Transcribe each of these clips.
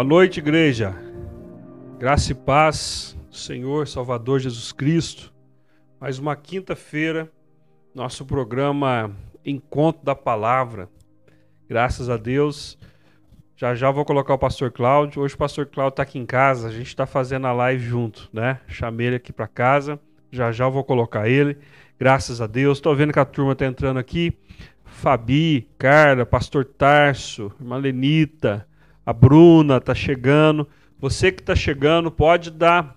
Boa noite, igreja. Graça e paz, Senhor Salvador Jesus Cristo. Mais uma quinta-feira, nosso programa Encontro da Palavra. Graças a Deus. Já já vou colocar o pastor Cláudio. Hoje o pastor Cláudio está aqui em casa, a gente está fazendo a live junto, né? Chamei ele aqui para casa. Já já vou colocar ele. Graças a Deus. Estou vendo que a turma está entrando aqui. Fabi, Carla, pastor Tarso, irmã Lenita, a Bruna está chegando. Você que está chegando pode dar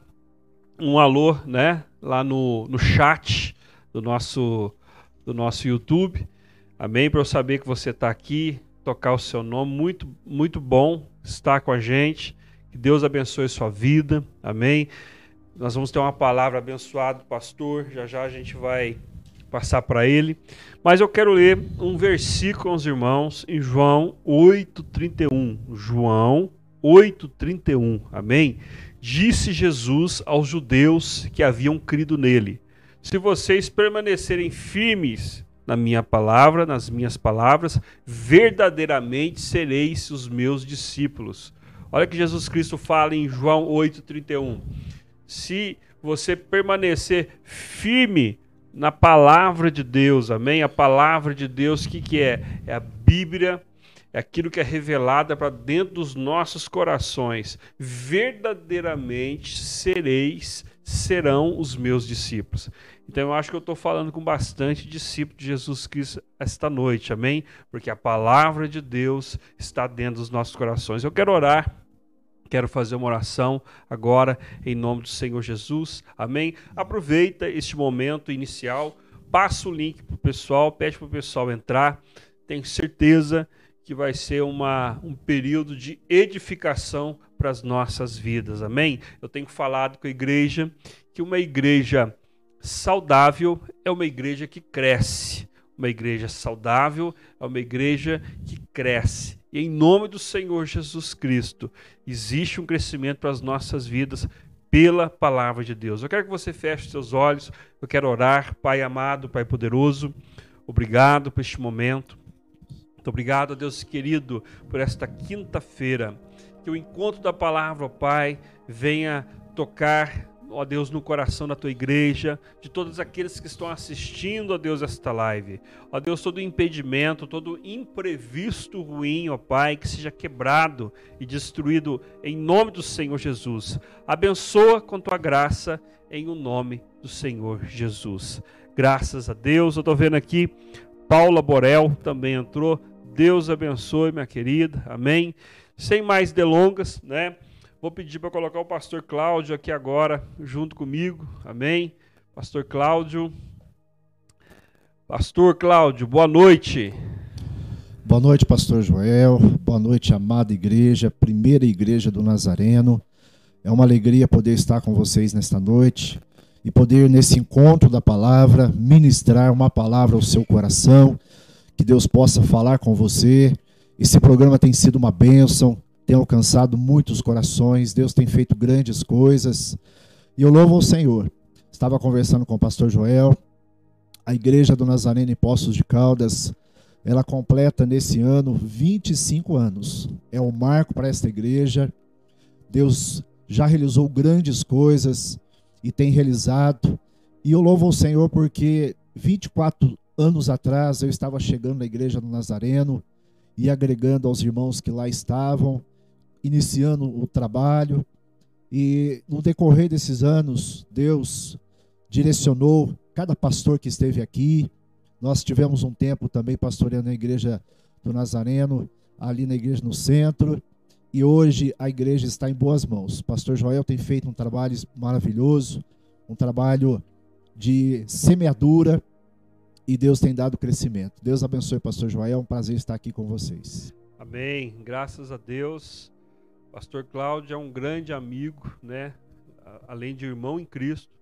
um alô, né? Lá no, no chat do nosso, do nosso YouTube. Amém? Para eu saber que você está aqui, tocar o seu nome. Muito, muito bom estar com a gente. Que Deus abençoe sua vida. Amém? Nós vamos ter uma palavra abençoada pastor. Já já a gente vai passar para ele. Mas eu quero ler um versículo aos irmãos em João 8:31. João 8:31. Amém. Disse Jesus aos judeus que haviam crido nele: Se vocês permanecerem firmes na minha palavra, nas minhas palavras, verdadeiramente sereis os meus discípulos. Olha que Jesus Cristo fala em João 8:31. Se você permanecer firme na palavra de Deus, amém? A palavra de Deus, o que, que é? É a Bíblia, é aquilo que é revelada para dentro dos nossos corações. Verdadeiramente sereis, serão os meus discípulos. Então eu acho que eu estou falando com bastante discípulo de Jesus Cristo esta noite, amém? Porque a palavra de Deus está dentro dos nossos corações. Eu quero orar quero fazer uma oração agora em nome do Senhor Jesus. Amém? Aproveita este momento inicial, passa o link para o pessoal, pede para o pessoal entrar. Tenho certeza que vai ser uma, um período de edificação para as nossas vidas. Amém? Eu tenho falado com a igreja que uma igreja saudável é uma igreja que cresce. Uma igreja saudável é uma igreja que cresce. E em nome do Senhor Jesus Cristo, existe um crescimento para as nossas vidas pela palavra de Deus. Eu quero que você feche seus olhos, eu quero orar, Pai amado, Pai poderoso, obrigado por este momento. Muito obrigado, Deus querido, por esta quinta-feira. Que o encontro da palavra, Pai, venha tocar ó Deus, no coração da tua igreja, de todos aqueles que estão assistindo, ó Deus, esta live. Ó Deus, todo impedimento, todo imprevisto ruim, ó Pai, que seja quebrado e destruído em nome do Senhor Jesus. Abençoa com tua graça em o nome do Senhor Jesus. Graças a Deus. Eu estou vendo aqui, Paula Borel também entrou. Deus abençoe, minha querida. Amém. Sem mais delongas, né? Vou pedir para colocar o pastor Cláudio aqui agora, junto comigo. Amém? Pastor Cláudio. Pastor Cláudio, boa noite. Boa noite, pastor Joel. Boa noite, amada igreja, primeira igreja do Nazareno. É uma alegria poder estar com vocês nesta noite e poder, nesse encontro da palavra, ministrar uma palavra ao seu coração. Que Deus possa falar com você. Esse programa tem sido uma bênção tem alcançado muitos corações, Deus tem feito grandes coisas. E eu louvo ao Senhor. Estava conversando com o pastor Joel, a igreja do Nazareno em Poços de Caldas, ela completa nesse ano 25 anos. É um marco para esta igreja. Deus já realizou grandes coisas e tem realizado. E eu louvo ao Senhor porque 24 anos atrás eu estava chegando na igreja do Nazareno e agregando aos irmãos que lá estavam iniciando o trabalho. E no decorrer desses anos, Deus direcionou cada pastor que esteve aqui. Nós tivemos um tempo também pastoreando a igreja do Nazareno, ali na igreja no centro. E hoje a igreja está em boas mãos. O pastor Joel tem feito um trabalho maravilhoso, um trabalho de semeadura e Deus tem dado crescimento. Deus abençoe, pastor Joel. É um prazer estar aqui com vocês. Amém. Graças a Deus. Pastor Cláudio é um grande amigo, né? Além de irmão em Cristo,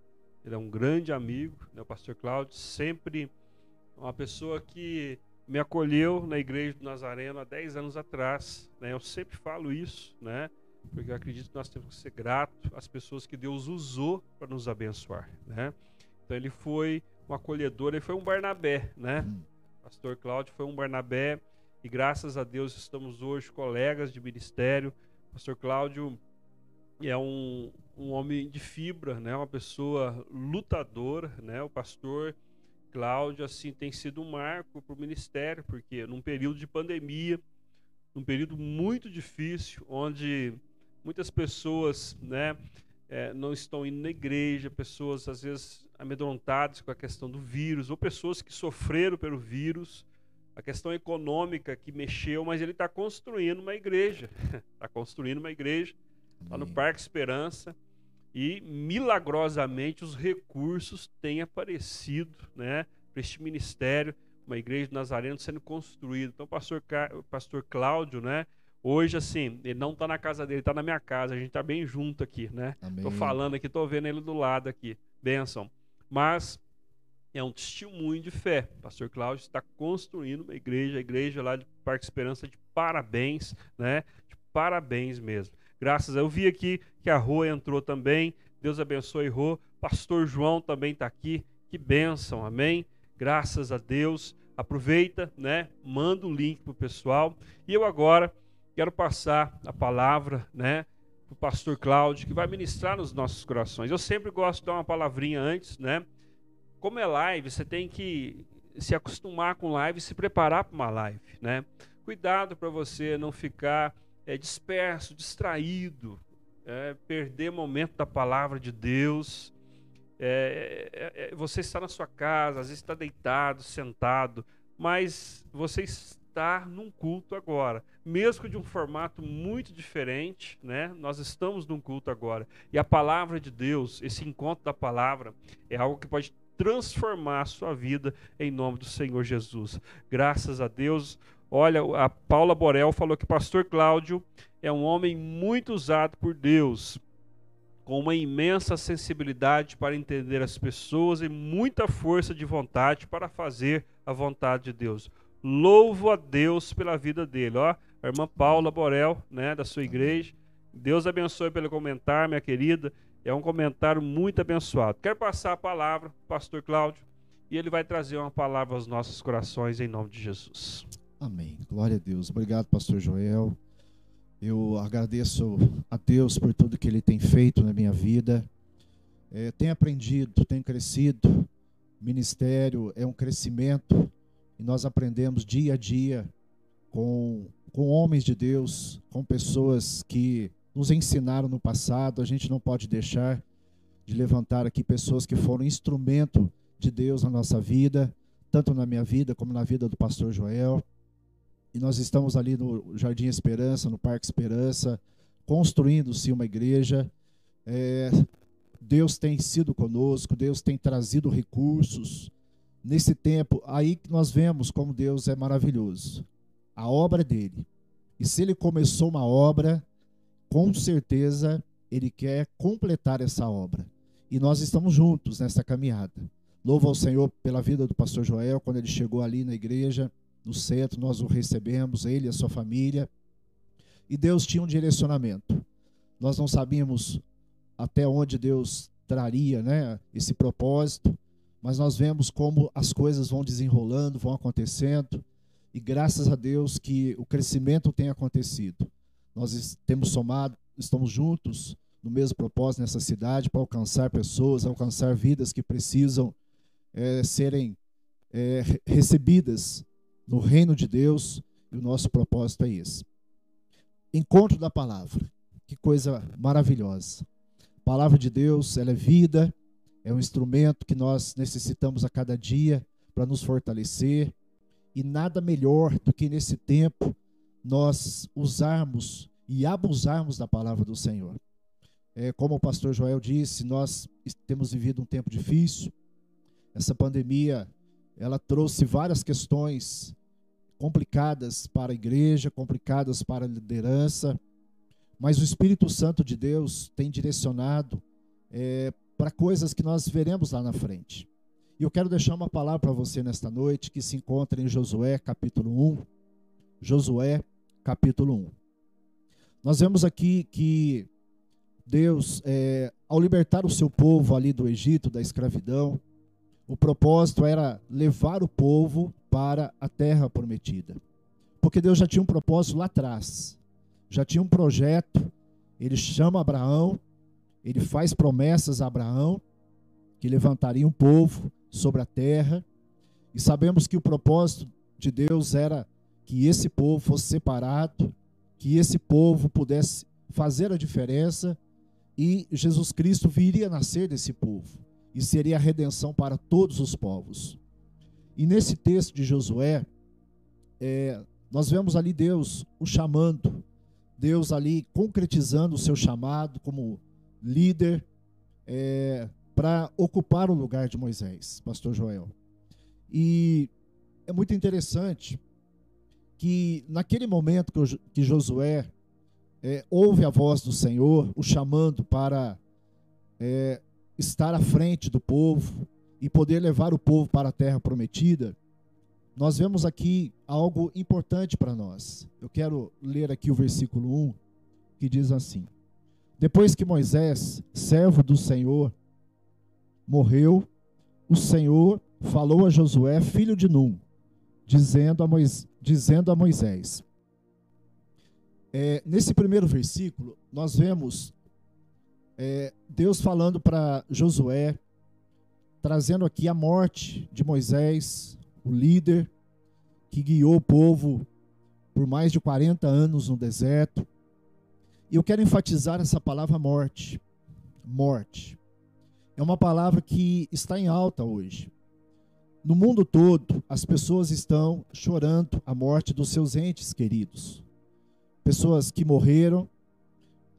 ele é um grande amigo, né? O pastor Cláudio sempre uma pessoa que me acolheu na igreja do Nazareno há 10 anos atrás, né? Eu sempre falo isso, né? Porque eu acredito que nós temos que ser gratos às pessoas que Deus usou para nos abençoar, né? Então ele foi um acolhedor, ele foi um Barnabé, né? Hum. Pastor Cláudio foi um Barnabé e graças a Deus estamos hoje colegas de ministério, Pastor Cláudio é um, um homem de fibra, né? Uma pessoa lutadora, né? O pastor Cláudio assim tem sido um marco para o ministério, porque num período de pandemia, num período muito difícil, onde muitas pessoas, né, é, não estão indo na igreja, pessoas às vezes amedrontadas com a questão do vírus, ou pessoas que sofreram pelo vírus, a questão econômica que mexeu, mas ele está construindo uma igreja, está construindo uma igreja lá no Parque Esperança. E milagrosamente os recursos têm aparecido, né, para este ministério, uma igreja de Nazareno sendo construída. Então, o pastor, pastor Cláudio, né, hoje assim, ele não está na casa dele, está na minha casa, a gente está bem junto aqui, né? Estou falando aqui, estou vendo ele do lado aqui, bênção. Mas é um testemunho de fé. O pastor Cláudio está construindo uma igreja, a igreja lá de Parque Esperança de parabéns, né? De parabéns mesmo. Graças a eu vi aqui que a Rô entrou também. Deus abençoe Rô. Pastor João também está aqui. Que bênção, amém? Graças a Deus. Aproveita, né? Manda o link para o pessoal. E eu agora quero passar a palavra, né? Para o pastor Cláudio, que vai ministrar nos nossos corações. Eu sempre gosto de dar uma palavrinha antes, né? Como é live, você tem que se acostumar com live e se preparar para uma live, né? Cuidado para você não ficar é, disperso, distraído, é, perder momento da palavra de Deus. É, é, é, você está na sua casa, às vezes está deitado, sentado, mas você está num culto agora, mesmo de um formato muito diferente, né? Nós estamos num culto agora e a palavra de Deus, esse encontro da palavra, é algo que pode transformar a sua vida em nome do Senhor Jesus. Graças a Deus, Olha, a Paula Borel falou que pastor Cláudio é um homem muito usado por Deus, com uma imensa sensibilidade para entender as pessoas e muita força de vontade para fazer a vontade de Deus. Louvo a Deus pela vida dele, ó. A irmã Paula Borel, né, da sua igreja. Deus abençoe pelo comentário, minha querida. É um comentário muito abençoado. Quero passar a palavra para o pastor Cláudio e ele vai trazer uma palavra aos nossos corações em nome de Jesus. Amém. Glória a Deus. Obrigado, pastor Joel. Eu agradeço a Deus por tudo que ele tem feito na minha vida. É, tenho aprendido, tenho crescido. Ministério é um crescimento e nós aprendemos dia a dia com, com homens de Deus, com pessoas que nos ensinaram no passado. A gente não pode deixar de levantar aqui pessoas que foram instrumento de Deus na nossa vida, tanto na minha vida como na vida do pastor Joel e nós estamos ali no Jardim Esperança, no Parque Esperança, construindo-se uma igreja. É, Deus tem sido conosco, Deus tem trazido recursos. Nesse tempo, aí que nós vemos como Deus é maravilhoso. A obra dele. E se ele começou uma obra, com certeza ele quer completar essa obra. E nós estamos juntos nessa caminhada. Louvo ao Senhor pela vida do pastor Joel, quando ele chegou ali na igreja no centro, nós o recebemos, ele e a sua família. E Deus tinha um direcionamento. Nós não sabíamos até onde Deus traria né, esse propósito, mas nós vemos como as coisas vão desenrolando, vão acontecendo, e graças a Deus que o crescimento tem acontecido. Nós temos somado, estamos juntos no mesmo propósito nessa cidade para alcançar pessoas, alcançar vidas que precisam é, serem é, recebidas no reino de Deus, e o nosso propósito é esse. Encontro da palavra. Que coisa maravilhosa. A palavra de Deus, ela é vida, é um instrumento que nós necessitamos a cada dia para nos fortalecer, e nada melhor do que nesse tempo nós usarmos e abusarmos da palavra do Senhor. É, como o pastor Joel disse, nós temos vivido um tempo difícil. Essa pandemia, ela trouxe várias questões complicadas para a igreja, complicadas para a liderança, mas o Espírito Santo de Deus tem direcionado é, para coisas que nós veremos lá na frente. E eu quero deixar uma palavra para você nesta noite que se encontra em Josué capítulo 1. Josué capítulo 1. Nós vemos aqui que Deus, é, ao libertar o seu povo ali do Egito, da escravidão, o propósito era levar o povo para a terra prometida. Porque Deus já tinha um propósito lá atrás. já tinha um projeto. Ele chama Abraão, ele faz promessas a Abraão que levantaria um povo sobre a terra. E sabemos que o propósito de Deus era que esse povo fosse separado, que esse povo pudesse fazer a diferença e Jesus Cristo viria nascer desse povo e seria a redenção para todos os povos. E nesse texto de Josué, é, nós vemos ali Deus o chamando, Deus ali concretizando o seu chamado como líder é, para ocupar o lugar de Moisés, Pastor Joel. E é muito interessante que naquele momento que Josué é, ouve a voz do Senhor, o chamando para é, estar à frente do povo e poder levar o povo para a terra prometida, nós vemos aqui algo importante para nós. Eu quero ler aqui o versículo 1, que diz assim: Depois que Moisés, servo do Senhor, morreu, o Senhor falou a Josué, filho de Num, dizendo a, Moisés, dizendo a Moisés: é, nesse primeiro versículo, nós vemos é, Deus falando para Josué, trazendo aqui a morte de Moisés, o líder que guiou o povo por mais de 40 anos no deserto. E eu quero enfatizar essa palavra morte. Morte. É uma palavra que está em alta hoje. No mundo todo, as pessoas estão chorando a morte dos seus entes queridos pessoas que morreram,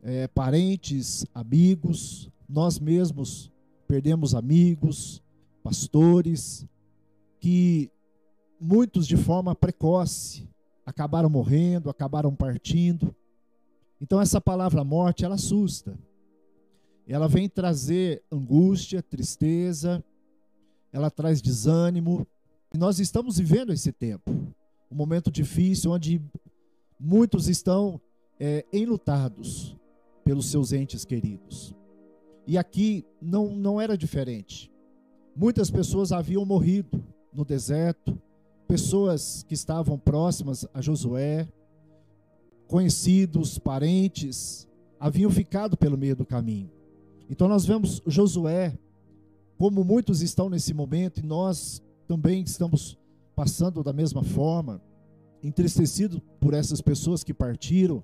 é, parentes, amigos, nós mesmos perdemos amigos, pastores, que muitos de forma precoce acabaram morrendo, acabaram partindo. Então essa palavra morte, ela assusta. Ela vem trazer angústia, tristeza, ela traz desânimo. E nós estamos vivendo esse tempo, um momento difícil onde Muitos estão é, enlutados pelos seus entes queridos. E aqui não, não era diferente. Muitas pessoas haviam morrido no deserto, pessoas que estavam próximas a Josué, conhecidos, parentes, haviam ficado pelo meio do caminho. Então nós vemos Josué, como muitos estão nesse momento, e nós também estamos passando da mesma forma entristecido por essas pessoas que partiram,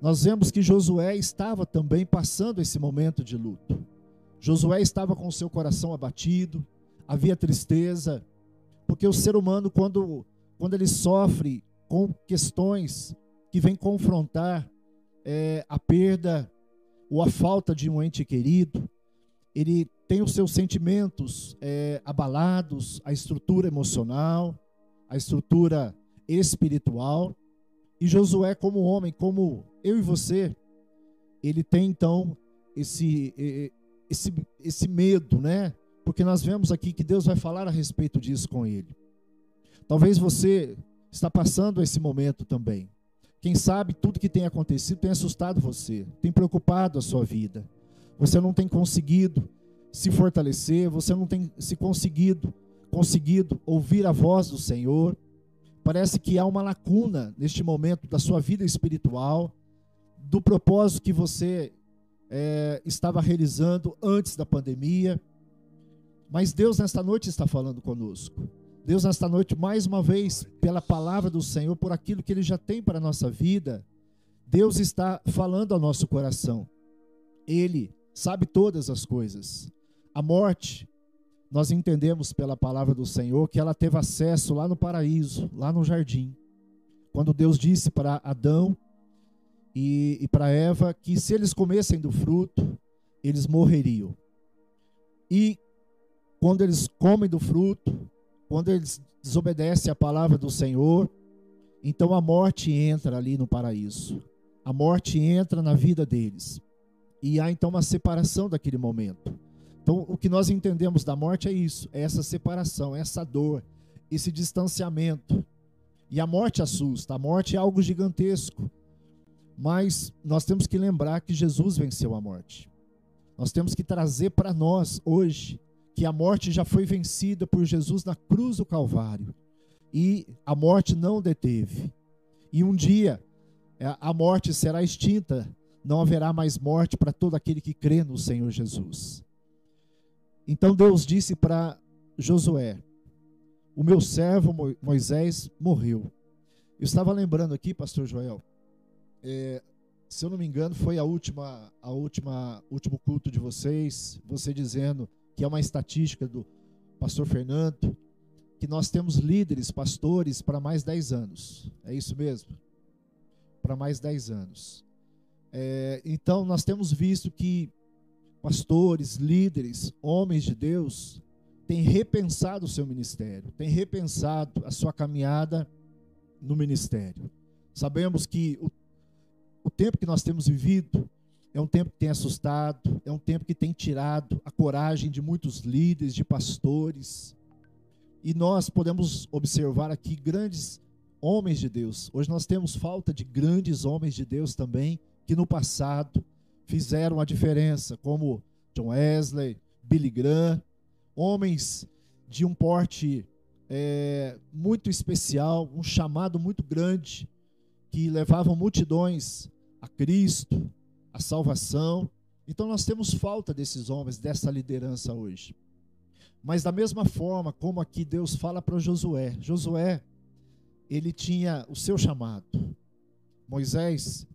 nós vemos que Josué estava também passando esse momento de luto. Josué estava com seu coração abatido, havia tristeza, porque o ser humano, quando, quando ele sofre com questões que vêm confrontar é, a perda ou a falta de um ente querido, ele tem os seus sentimentos é, abalados, a estrutura emocional, a estrutura espiritual. E Josué, como homem, como eu e você, ele tem então esse, esse, esse medo, né? Porque nós vemos aqui que Deus vai falar a respeito disso com ele. Talvez você está passando esse momento também. Quem sabe tudo que tem acontecido tem assustado você, tem preocupado a sua vida. Você não tem conseguido se fortalecer, você não tem se conseguido conseguido ouvir a voz do Senhor. Parece que há uma lacuna neste momento da sua vida espiritual, do propósito que você é, estava realizando antes da pandemia. Mas Deus nesta noite está falando conosco. Deus nesta noite, mais uma vez, pela palavra do Senhor, por aquilo que Ele já tem para a nossa vida, Deus está falando ao nosso coração. Ele sabe todas as coisas. A morte nós entendemos pela palavra do Senhor que ela teve acesso lá no paraíso, lá no jardim. Quando Deus disse para Adão e, e para Eva que se eles comessem do fruto, eles morreriam. E quando eles comem do fruto, quando eles desobedecem a palavra do Senhor, então a morte entra ali no paraíso. A morte entra na vida deles. E há então uma separação daquele momento. Então, o que nós entendemos da morte é isso: é essa separação, é essa dor, esse distanciamento. E a morte assusta, a morte é algo gigantesco. Mas nós temos que lembrar que Jesus venceu a morte. Nós temos que trazer para nós hoje que a morte já foi vencida por Jesus na cruz do Calvário. E a morte não deteve. E um dia é, a morte será extinta, não haverá mais morte para todo aquele que crê no Senhor Jesus. Então Deus disse para Josué: O meu servo Moisés morreu. Eu estava lembrando aqui, pastor Joel, é, se eu não me engano, foi a última, a última, último culto de vocês, você dizendo que é uma estatística do pastor Fernando, que nós temos líderes, pastores para mais 10 anos. É isso mesmo? Para mais 10 anos. É, então, nós temos visto que pastores, líderes, homens de Deus, têm repensado o seu ministério, têm repensado a sua caminhada no ministério. Sabemos que o, o tempo que nós temos vivido é um tempo que tem assustado, é um tempo que tem tirado a coragem de muitos líderes, de pastores. E nós podemos observar aqui grandes homens de Deus. Hoje nós temos falta de grandes homens de Deus também, que no passado fizeram a diferença, como John Wesley, Billy Graham, homens de um porte é, muito especial, um chamado muito grande, que levavam multidões a Cristo, a salvação. Então nós temos falta desses homens, dessa liderança hoje. Mas da mesma forma como aqui Deus fala para Josué, Josué, ele tinha o seu chamado. Moisés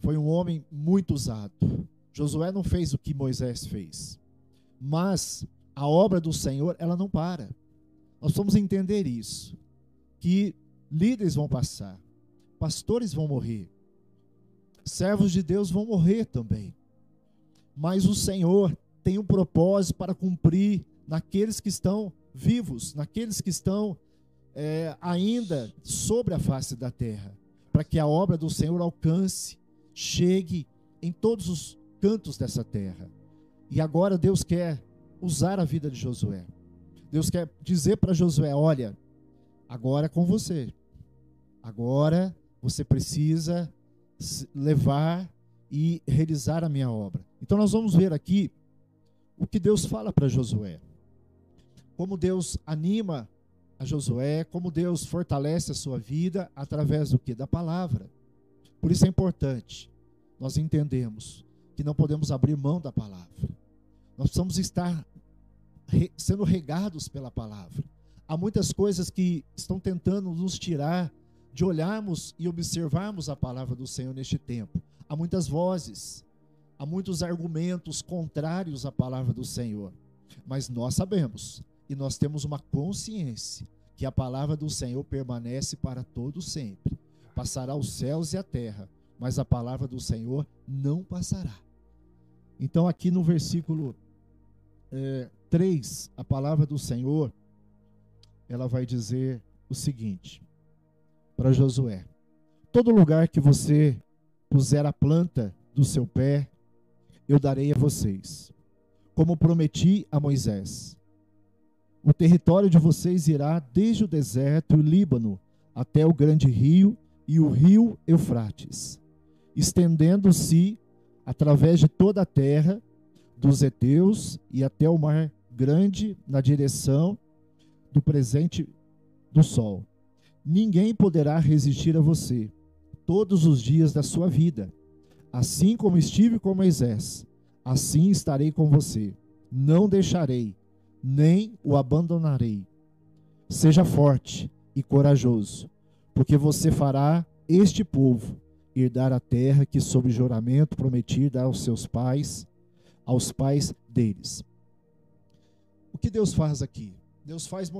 foi um homem muito usado. Josué não fez o que Moisés fez. Mas a obra do Senhor, ela não para. Nós vamos entender isso, que líderes vão passar, pastores vão morrer, servos de Deus vão morrer também. Mas o Senhor tem um propósito para cumprir naqueles que estão vivos, naqueles que estão é, ainda sobre a face da terra, para que a obra do Senhor alcance, chegue em todos os cantos dessa terra. E agora Deus quer usar a vida de Josué. Deus quer dizer para Josué: olha, agora é com você. Agora você precisa levar e realizar a minha obra. Então nós vamos ver aqui o que Deus fala para Josué. Como Deus anima a Josué, como Deus fortalece a sua vida através do que? Da palavra. Por isso é importante nós entendemos que não podemos abrir mão da palavra. Nós precisamos estar sendo regados pela palavra. Há muitas coisas que estão tentando nos tirar de olharmos e observarmos a palavra do Senhor neste tempo. Há muitas vozes, há muitos argumentos contrários à palavra do Senhor. Mas nós sabemos e nós temos uma consciência que a palavra do Senhor permanece para todo sempre. Passará os céus e a terra, mas a palavra do Senhor não passará. Então, aqui no versículo é, 3, a palavra do Senhor, ela vai dizer o seguinte: para Josué: Todo lugar que você puser a planta do seu pé, eu darei a vocês, como prometi a Moisés. O território de vocês irá desde o deserto e o Líbano até o grande rio e o rio Eufrates, estendendo-se através de toda a terra dos heteus e até o mar grande na direção do presente do sol. Ninguém poderá resistir a você todos os dias da sua vida. Assim como estive com Moisés, assim estarei com você. Não deixarei, nem o abandonarei. Seja forte e corajoso, porque você fará este povo herdar a terra que, sob juramento, prometi dar aos seus pais, aos pais deles. O que Deus faz aqui? Deus faz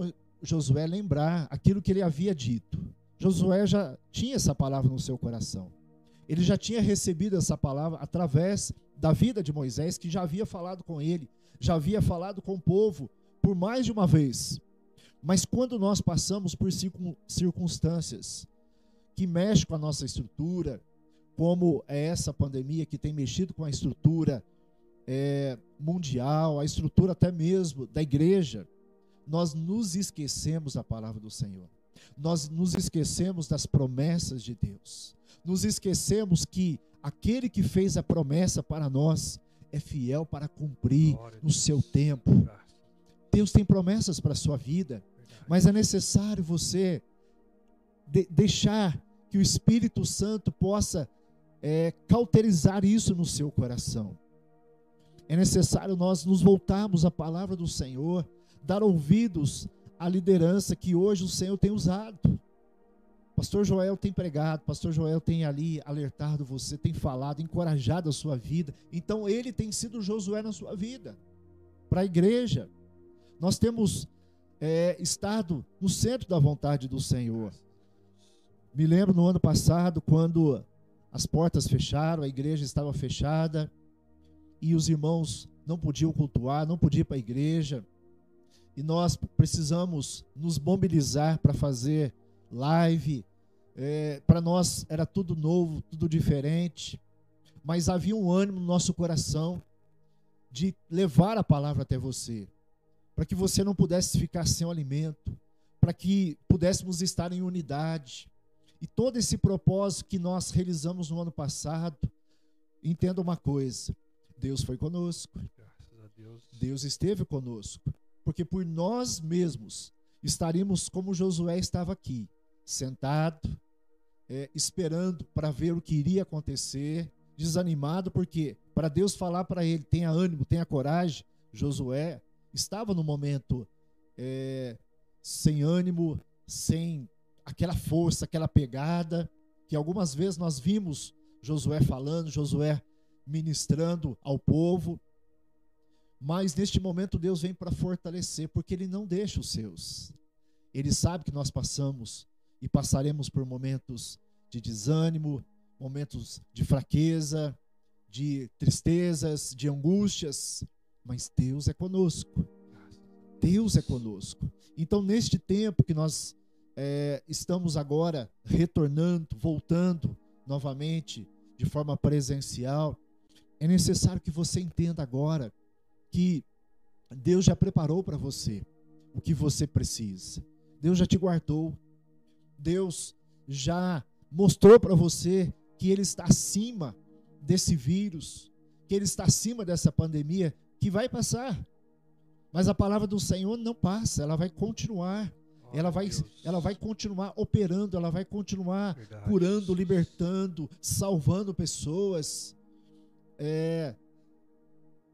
Josué lembrar aquilo que ele havia dito. Josué já tinha essa palavra no seu coração. Ele já tinha recebido essa palavra através da vida de Moisés, que já havia falado com ele, já havia falado com o povo por mais de uma vez. Mas quando nós passamos por circunstâncias que mexem com a nossa estrutura, como é essa pandemia que tem mexido com a estrutura é, mundial, a estrutura até mesmo da igreja, nós nos esquecemos da palavra do Senhor. Nós nos esquecemos das promessas de Deus. Nos esquecemos que aquele que fez a promessa para nós é fiel para cumprir no seu tempo. Deus tem promessas para a sua vida, mas é necessário você de deixar que o Espírito Santo possa é, cauterizar isso no seu coração. É necessário nós nos voltarmos à palavra do Senhor, dar ouvidos à liderança que hoje o Senhor tem usado. Pastor Joel tem pregado, Pastor Joel tem ali alertado você, tem falado, encorajado a sua vida. Então ele tem sido Josué na sua vida, para a igreja. Nós temos é, estado no centro da vontade do Senhor. Me lembro no ano passado, quando as portas fecharam, a igreja estava fechada e os irmãos não podiam cultuar, não podiam ir para a igreja. E nós precisamos nos mobilizar para fazer live. É, para nós era tudo novo, tudo diferente. Mas havia um ânimo no nosso coração de levar a palavra até você, para que você não pudesse ficar sem o alimento, para que pudéssemos estar em unidade. E todo esse propósito que nós realizamos no ano passado, entenda uma coisa: Deus foi conosco. Deus. Deus esteve conosco. Porque por nós mesmos estaríamos como Josué estava aqui, sentado, é, esperando para ver o que iria acontecer, desanimado, porque para Deus falar para ele: tenha ânimo, tenha coragem. Josué estava no momento é, sem ânimo, sem aquela força, aquela pegada, que algumas vezes nós vimos Josué falando, Josué ministrando ao povo. Mas neste momento Deus vem para fortalecer, porque Ele não deixa os seus. Ele sabe que nós passamos e passaremos por momentos de desânimo, momentos de fraqueza, de tristezas, de angústias, mas Deus é conosco. Deus é conosco. Então, neste tempo que nós é, estamos agora retornando, voltando novamente de forma presencial, é necessário que você entenda agora que Deus já preparou para você o que você precisa. Deus já te guardou. Deus já mostrou para você que Ele está acima desse vírus, que Ele está acima dessa pandemia que vai passar. Mas a palavra do Senhor não passa, ela vai continuar. Ela vai, ela vai continuar operando, ela vai continuar Verdade. curando, libertando, salvando pessoas, é,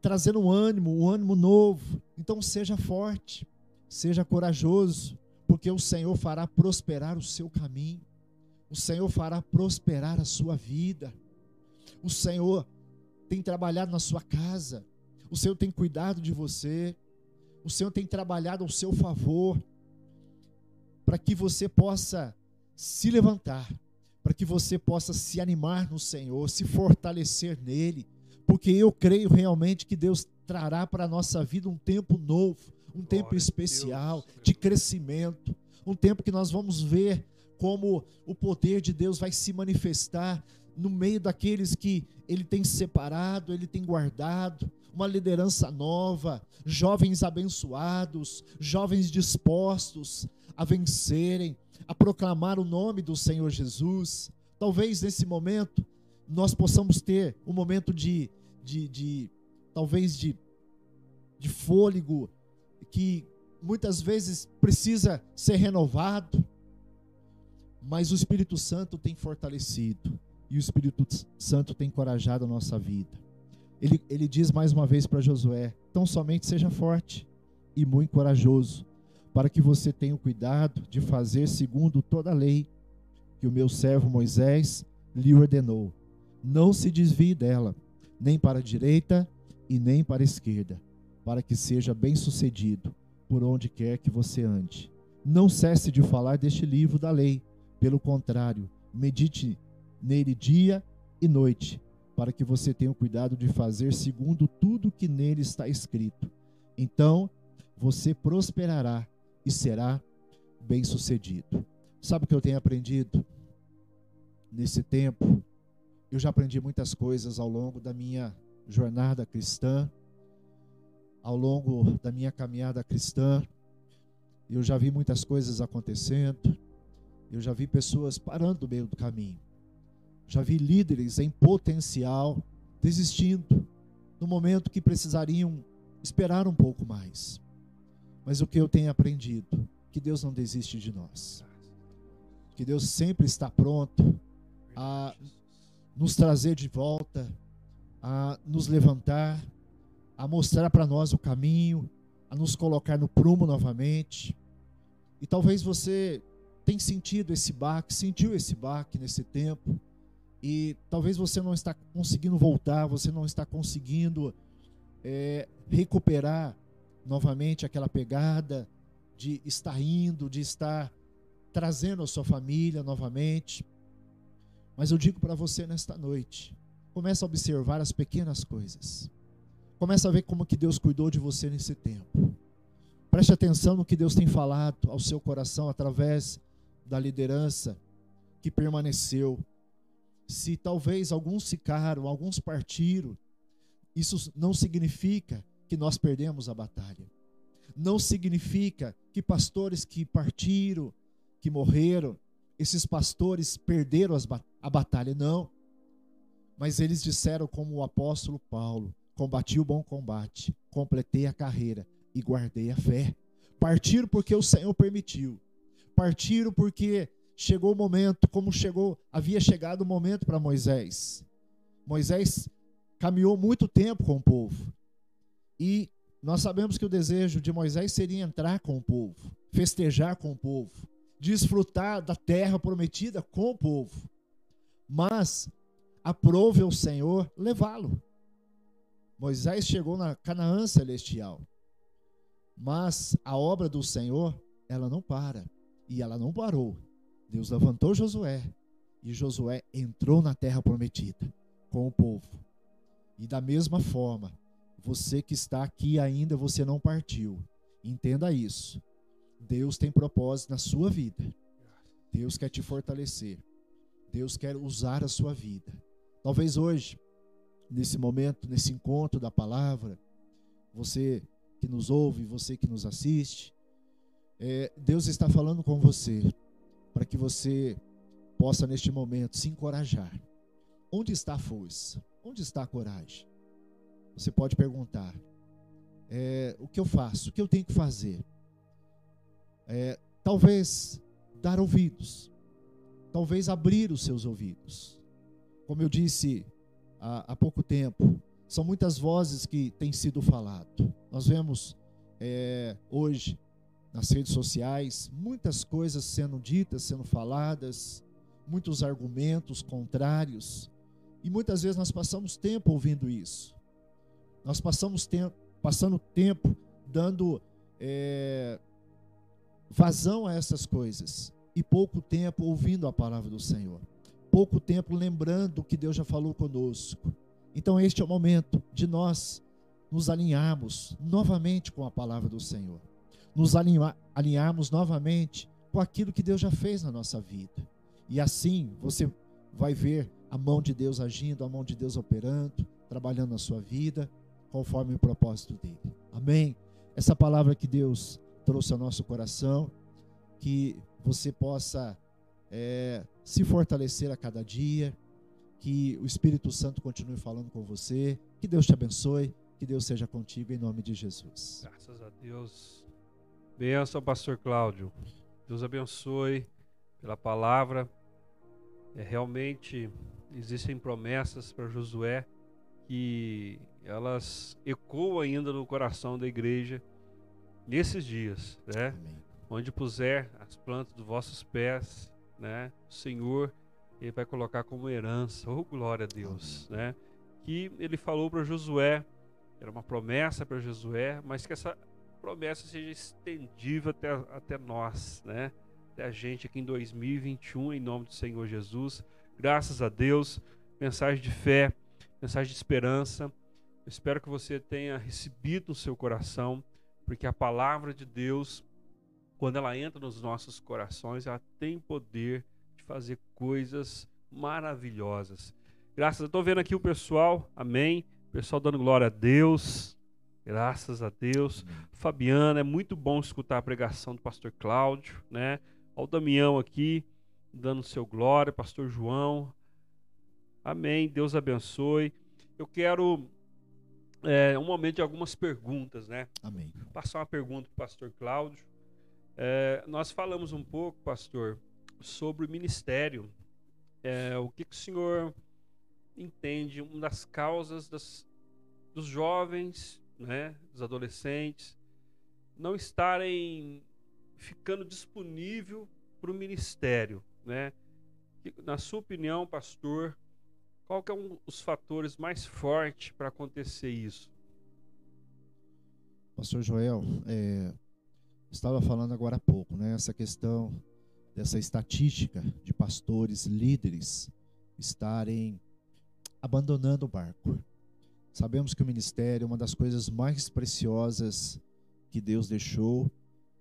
trazendo um ânimo, um ânimo novo. Então seja forte, seja corajoso, porque o Senhor fará prosperar o seu caminho, o Senhor fará prosperar a sua vida, o Senhor tem trabalhado na sua casa, o Senhor tem cuidado de você, o Senhor tem trabalhado ao seu favor para que você possa se levantar, para que você possa se animar no Senhor, se fortalecer nele, porque eu creio realmente que Deus trará para a nossa vida um tempo novo, um Glória tempo especial Deus. de crescimento, um tempo que nós vamos ver como o poder de Deus vai se manifestar no meio daqueles que ele tem separado, ele tem guardado, uma liderança nova, jovens abençoados, jovens dispostos a vencerem, a proclamar o nome do Senhor Jesus. Talvez nesse momento nós possamos ter um momento de, de, de talvez de, de fôlego que muitas vezes precisa ser renovado, mas o Espírito Santo tem fortalecido e o Espírito Santo tem encorajado a nossa vida. Ele, ele diz mais uma vez para Josué: tão somente seja forte e muito corajoso, para que você tenha o cuidado de fazer segundo toda a lei que o meu servo Moisés lhe ordenou. Não se desvie dela, nem para a direita e nem para a esquerda, para que seja bem-sucedido por onde quer que você ande. Não cesse de falar deste livro da lei, pelo contrário, medite nele dia e noite, para que você tenha o cuidado de fazer segundo tudo que nele está escrito. Então você prosperará e será bem-sucedido. Sabe o que eu tenho aprendido nesse tempo? Eu já aprendi muitas coisas ao longo da minha jornada cristã, ao longo da minha caminhada cristã. Eu já vi muitas coisas acontecendo. Eu já vi pessoas parando no meio do caminho. Já vi líderes em potencial desistindo no momento que precisariam esperar um pouco mais. Mas o que eu tenho aprendido, que Deus não desiste de nós. que Deus sempre está pronto a nos trazer de volta, a nos levantar, a mostrar para nós o caminho, a nos colocar no prumo novamente. E talvez você tenha sentido esse baque, sentiu esse baque nesse tempo, e talvez você não está conseguindo voltar, você não está conseguindo é, recuperar novamente aquela pegada de estar indo, de estar trazendo a sua família novamente. Mas eu digo para você nesta noite, comece a observar as pequenas coisas. Comece a ver como que Deus cuidou de você nesse tempo. Preste atenção no que Deus tem falado ao seu coração através da liderança que permaneceu. Se talvez alguns ficaram, alguns partiram, isso não significa que nós perdemos a batalha. Não significa que pastores que partiram, que morreram, esses pastores perderam a batalha. Não. Mas eles disseram, como o apóstolo Paulo: Combati o bom combate, completei a carreira e guardei a fé. Partiram porque o Senhor permitiu. Partiram porque chegou o momento, como chegou, havia chegado o momento para Moisés. Moisés caminhou muito tempo com o povo. E nós sabemos que o desejo de Moisés seria entrar com o povo, festejar com o povo, desfrutar da terra prometida com o povo. Mas aprove ao Senhor levá-lo. Moisés chegou na Canaã celestial. Mas a obra do Senhor, ela não para. E ela não parou. Deus levantou Josué. E Josué entrou na terra prometida com o povo. E da mesma forma, você que está aqui ainda, você não partiu. Entenda isso. Deus tem propósito na sua vida. Deus quer te fortalecer. Deus quer usar a sua vida. Talvez hoje nesse momento, nesse encontro da palavra, você que nos ouve, você que nos assiste, é, Deus está falando com você para que você possa neste momento se encorajar. Onde está a força? Onde está a coragem? Você pode perguntar: é, o que eu faço? O que eu tenho que fazer? É, talvez dar ouvidos, talvez abrir os seus ouvidos. Como eu disse há, há pouco tempo. São muitas vozes que têm sido falado. Nós vemos é, hoje nas redes sociais muitas coisas sendo ditas, sendo faladas, muitos argumentos contrários. E muitas vezes nós passamos tempo ouvindo isso. Nós passamos tempo, passando tempo dando é, vazão a essas coisas e pouco tempo ouvindo a palavra do Senhor pouco tempo lembrando que Deus já falou conosco. Então, este é o momento de nós nos alinharmos novamente com a palavra do Senhor, nos alinharmos novamente com aquilo que Deus já fez na nossa vida. E assim você vai ver a mão de Deus agindo, a mão de Deus operando, trabalhando na sua vida, conforme o propósito dele. Amém? Essa palavra que Deus trouxe ao nosso coração, que você possa é, se fortalecer a cada dia, que o Espírito Santo continue falando com você, que Deus te abençoe, que Deus seja contigo em nome de Jesus. Graças a Deus. Benção, pastor Cláudio. Deus abençoe pela palavra. É, realmente existem promessas para Josué que elas ecoam ainda no coração da igreja nesses dias, né? Amém. Onde puser as plantas dos vossos pés, né? O Senhor ele vai colocar como herança, oh glória a Deus, né? Que ele falou para Josué, era uma promessa para Josué, mas que essa promessa seja estendível até, até nós, né? Até a gente aqui em 2021, em nome do Senhor Jesus. Graças a Deus, mensagem de fé, mensagem de esperança. Eu espero que você tenha recebido no seu coração, porque a palavra de Deus quando ela entra nos nossos corações, ela tem poder de fazer coisas maravilhosas. Graças, eu estou vendo aqui o pessoal, amém. O pessoal dando glória a Deus, graças a Deus. Fabiana, é muito bom escutar a pregação do pastor Cláudio, né? Olha o Damião aqui, dando seu glória, pastor João. Amém, Deus abençoe. Eu quero é, um momento de algumas perguntas, né? Amém. Vou passar uma pergunta para o pastor Cláudio. É, nós falamos um pouco, pastor, sobre o ministério. É, o que, que o senhor entende uma das causas das, dos jovens, né, dos adolescentes, não estarem ficando disponível para o ministério, né? Na sua opinião, pastor, qual que é um dos fatores mais fortes para acontecer isso? Pastor Joel, é, estava falando agora há pouco, né? Essa questão dessa estatística de pastores líderes estarem abandonando o barco. Sabemos que o ministério é uma das coisas mais preciosas que Deus deixou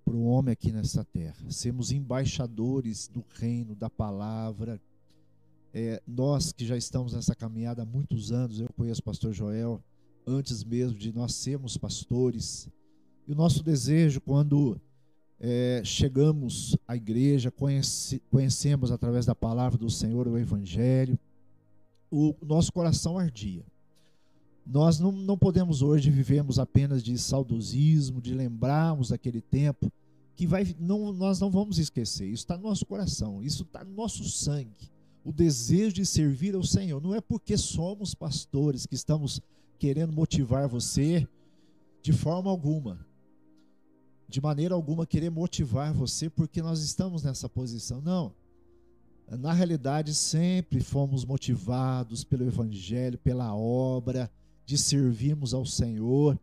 para o homem aqui nessa terra. Sermos embaixadores do reino, da palavra. É, nós que já estamos nessa caminhada há muitos anos, eu conheço o pastor Joel, antes mesmo de nós sermos pastores. E o nosso desejo, quando é, chegamos à igreja, conhece, conhecemos através da palavra do Senhor o Evangelho, o nosso coração ardia. Nós não, não podemos hoje vivermos apenas de saudosismo, de lembrarmos daquele tempo, que vai, não, nós não vamos esquecer. Isso está no nosso coração, isso está no nosso sangue. O desejo de servir ao Senhor. Não é porque somos pastores que estamos querendo motivar você de forma alguma. De maneira alguma querer motivar você porque nós estamos nessa posição. Não na realidade, sempre fomos motivados pelo Evangelho, pela obra, de servirmos ao Senhor.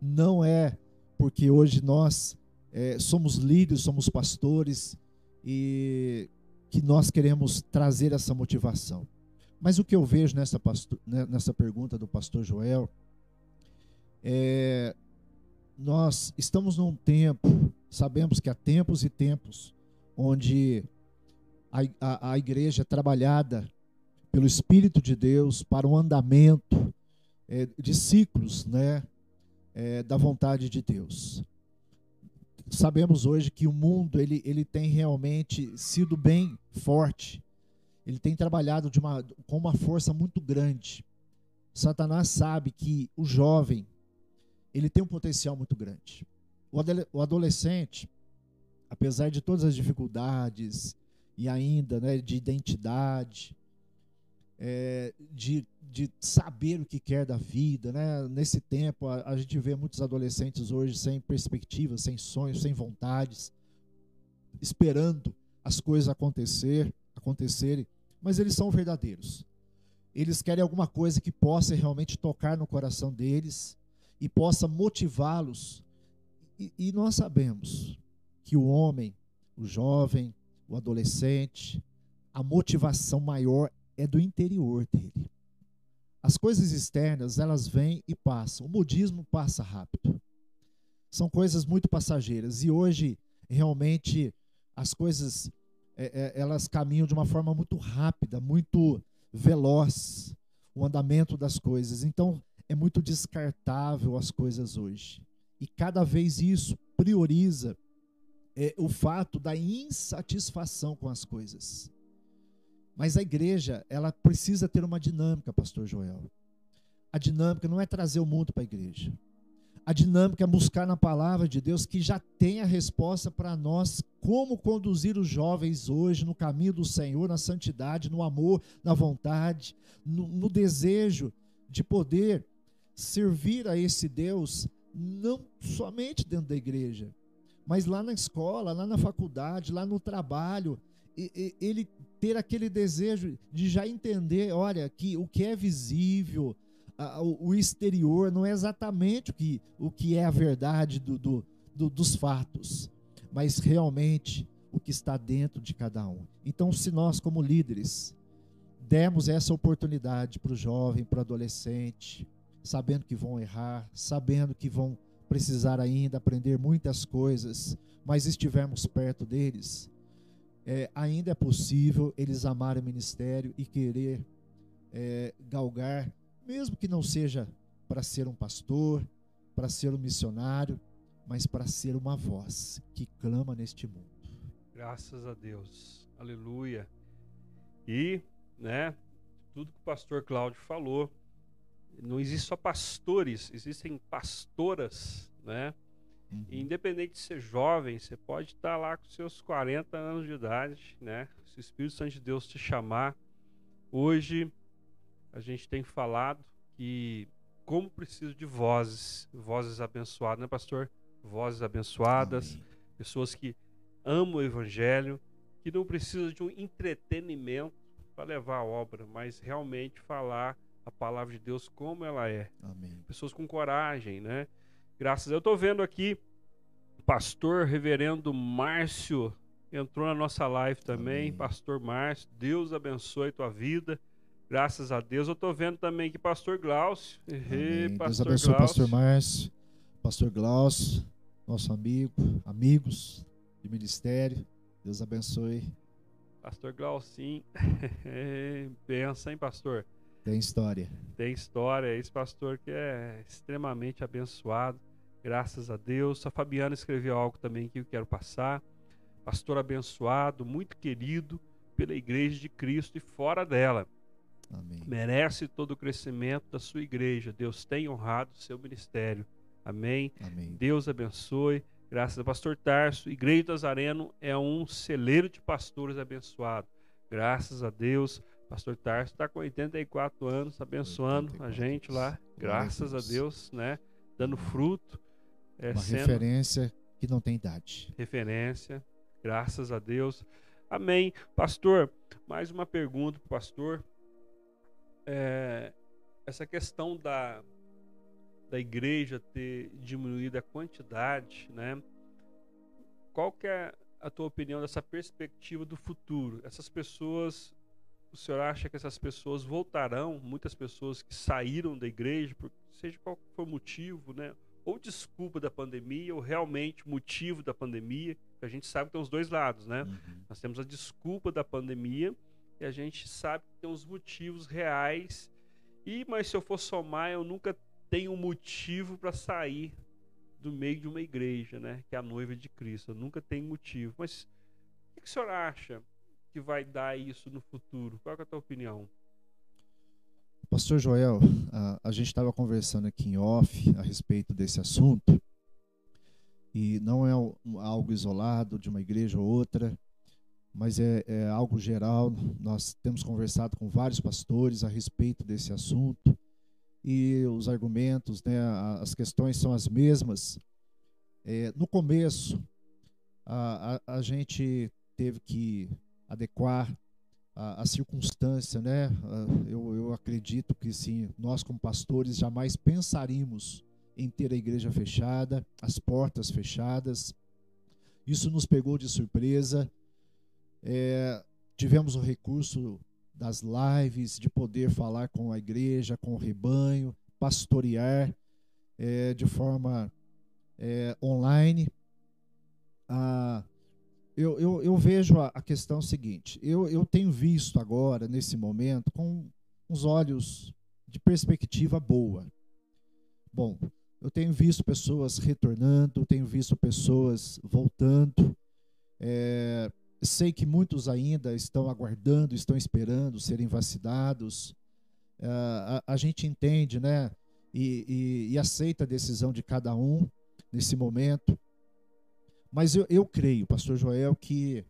Não é porque hoje nós é, somos líderes, somos pastores e que nós queremos trazer essa motivação. Mas o que eu vejo nessa, pastor, né, nessa pergunta do pastor Joel é nós estamos num tempo, sabemos que há tempos e tempos onde a, a, a igreja trabalhada pelo Espírito de Deus para o andamento é, de ciclos né, é, da vontade de Deus. Sabemos hoje que o mundo ele, ele tem realmente sido bem forte, ele tem trabalhado de uma, com uma força muito grande. Satanás sabe que o jovem ele tem um potencial muito grande. O adolescente, apesar de todas as dificuldades, e ainda né, de identidade, é, de, de saber o que quer da vida. Né? Nesse tempo, a, a gente vê muitos adolescentes hoje sem perspectivas, sem sonhos, sem vontades, esperando as coisas acontecer, acontecerem, mas eles são verdadeiros. Eles querem alguma coisa que possa realmente tocar no coração deles e possa motivá-los. E, e nós sabemos que o homem, o jovem, o adolescente, a motivação maior é do interior dele. As coisas externas, elas vêm e passam. O modismo passa rápido. São coisas muito passageiras. E hoje, realmente, as coisas é, é, elas caminham de uma forma muito rápida, muito veloz, o andamento das coisas. Então, é muito descartável as coisas hoje. E cada vez isso prioriza é, o fato da insatisfação com as coisas. Mas a igreja, ela precisa ter uma dinâmica, pastor Joel. A dinâmica não é trazer o mundo para a igreja. A dinâmica é buscar na palavra de Deus que já tem a resposta para nós como conduzir os jovens hoje no caminho do Senhor, na santidade, no amor, na vontade, no, no desejo de poder servir a esse Deus não somente dentro da igreja, mas lá na escola, lá na faculdade, lá no trabalho, ele ter aquele desejo de já entender, olha, que o que é visível, o exterior não é exatamente o que, o que é a verdade do, do, do, dos fatos, mas realmente o que está dentro de cada um. Então, se nós, como líderes, demos essa oportunidade para o jovem, para o adolescente, sabendo que vão errar, sabendo que vão precisar ainda aprender muitas coisas, mas estivermos perto deles, é, ainda é possível eles amarem o ministério e querer é, galgar, mesmo que não seja para ser um pastor, para ser um missionário, mas para ser uma voz que clama neste mundo. Graças a Deus, aleluia. E, né, tudo que o pastor Cláudio falou, não existe só pastores, existem pastoras, né? Uhum. Independente de ser jovem, você pode estar lá com seus 40 anos de idade, né? Se o Espírito Santo de Deus te chamar. Hoje a gente tem falado que como preciso de vozes, vozes abençoadas, né, pastor? Vozes abençoadas, Amém. pessoas que amam o evangelho, que não precisam de um entretenimento para levar a obra, mas realmente falar a palavra de Deus como ela é. Amém. Pessoas com coragem, né? Graças a Deus. Eu estou vendo aqui, pastor reverendo Márcio entrou na nossa live também. Amém. Pastor Márcio, Deus abençoe tua vida. Graças a Deus. Eu estou vendo também que pastor Glaucio. Pastor Deus abençoe Glaucio. pastor Márcio, pastor Glaucio, nosso amigo, amigos de ministério. Deus abençoe. Pastor Glaucim. Pensa, hein, pastor? Tem história. Tem história. Esse pastor que é extremamente abençoado. Graças a Deus. A Fabiana escreveu algo também que eu quero passar. Pastor abençoado, muito querido pela igreja de Cristo e fora dela. Amém. Merece todo o crescimento da sua igreja. Deus tem honrado o seu ministério. Amém. Amém. Deus abençoe. Graças ao pastor Tarso. Igreja do Nazareno é um celeiro de pastores abençoado. Graças a Deus. Pastor Tarso está com 84 anos, abençoando 84 a gente lá. Graças a Deus. a Deus, né? Dando fruto. É, Uma sendo... referência que não tem idade. Referência. Graças a Deus. Amém. Pastor, mais uma pergunta para o pastor. É, essa questão da, da igreja ter diminuído a quantidade, né? Qual que é a tua opinião dessa perspectiva do futuro? Essas pessoas o senhor acha que essas pessoas voltarão, muitas pessoas que saíram da igreja, por, seja qual for o motivo, né? Ou desculpa da pandemia, ou realmente motivo da pandemia, a gente sabe que tem os dois lados, né? Uhum. Nós temos a desculpa da pandemia e a gente sabe que tem os motivos reais. E, mas se eu for somar, eu nunca tenho um motivo para sair do meio de uma igreja, né? Que é a noiva de Cristo. Eu nunca tenho motivo. Mas o que o senhor acha? que vai dar isso no futuro? Qual é a tua opinião? Pastor Joel, a, a gente estava conversando aqui em off a respeito desse assunto e não é algo isolado de uma igreja ou outra, mas é, é, algo geral. Nós temos conversado com vários pastores a respeito desse assunto e os argumentos, né, as questões são as mesmas. É, no começo, a, a, a gente teve que adequar a, a circunstância, né? Eu, eu acredito que sim, nós como pastores jamais pensaríamos em ter a igreja fechada, as portas fechadas. Isso nos pegou de surpresa. É, tivemos o recurso das lives, de poder falar com a igreja, com o rebanho, pastorear é, de forma é, online. Eu, eu, eu vejo a, a, questão seguinte: eu, eu tenho visto agora, nesse momento, com uns olhos de perspectiva boa. Bom, eu tenho visto pessoas retornando, tenho visto pessoas voltando. É, sei que muitos ainda estão aguardando, estão esperando serem vacinados. É, a, a, gente entende, né? E, e, e aceita a decisão de cada um nesse momento. Mas eu, eu creio, pastor Joel, que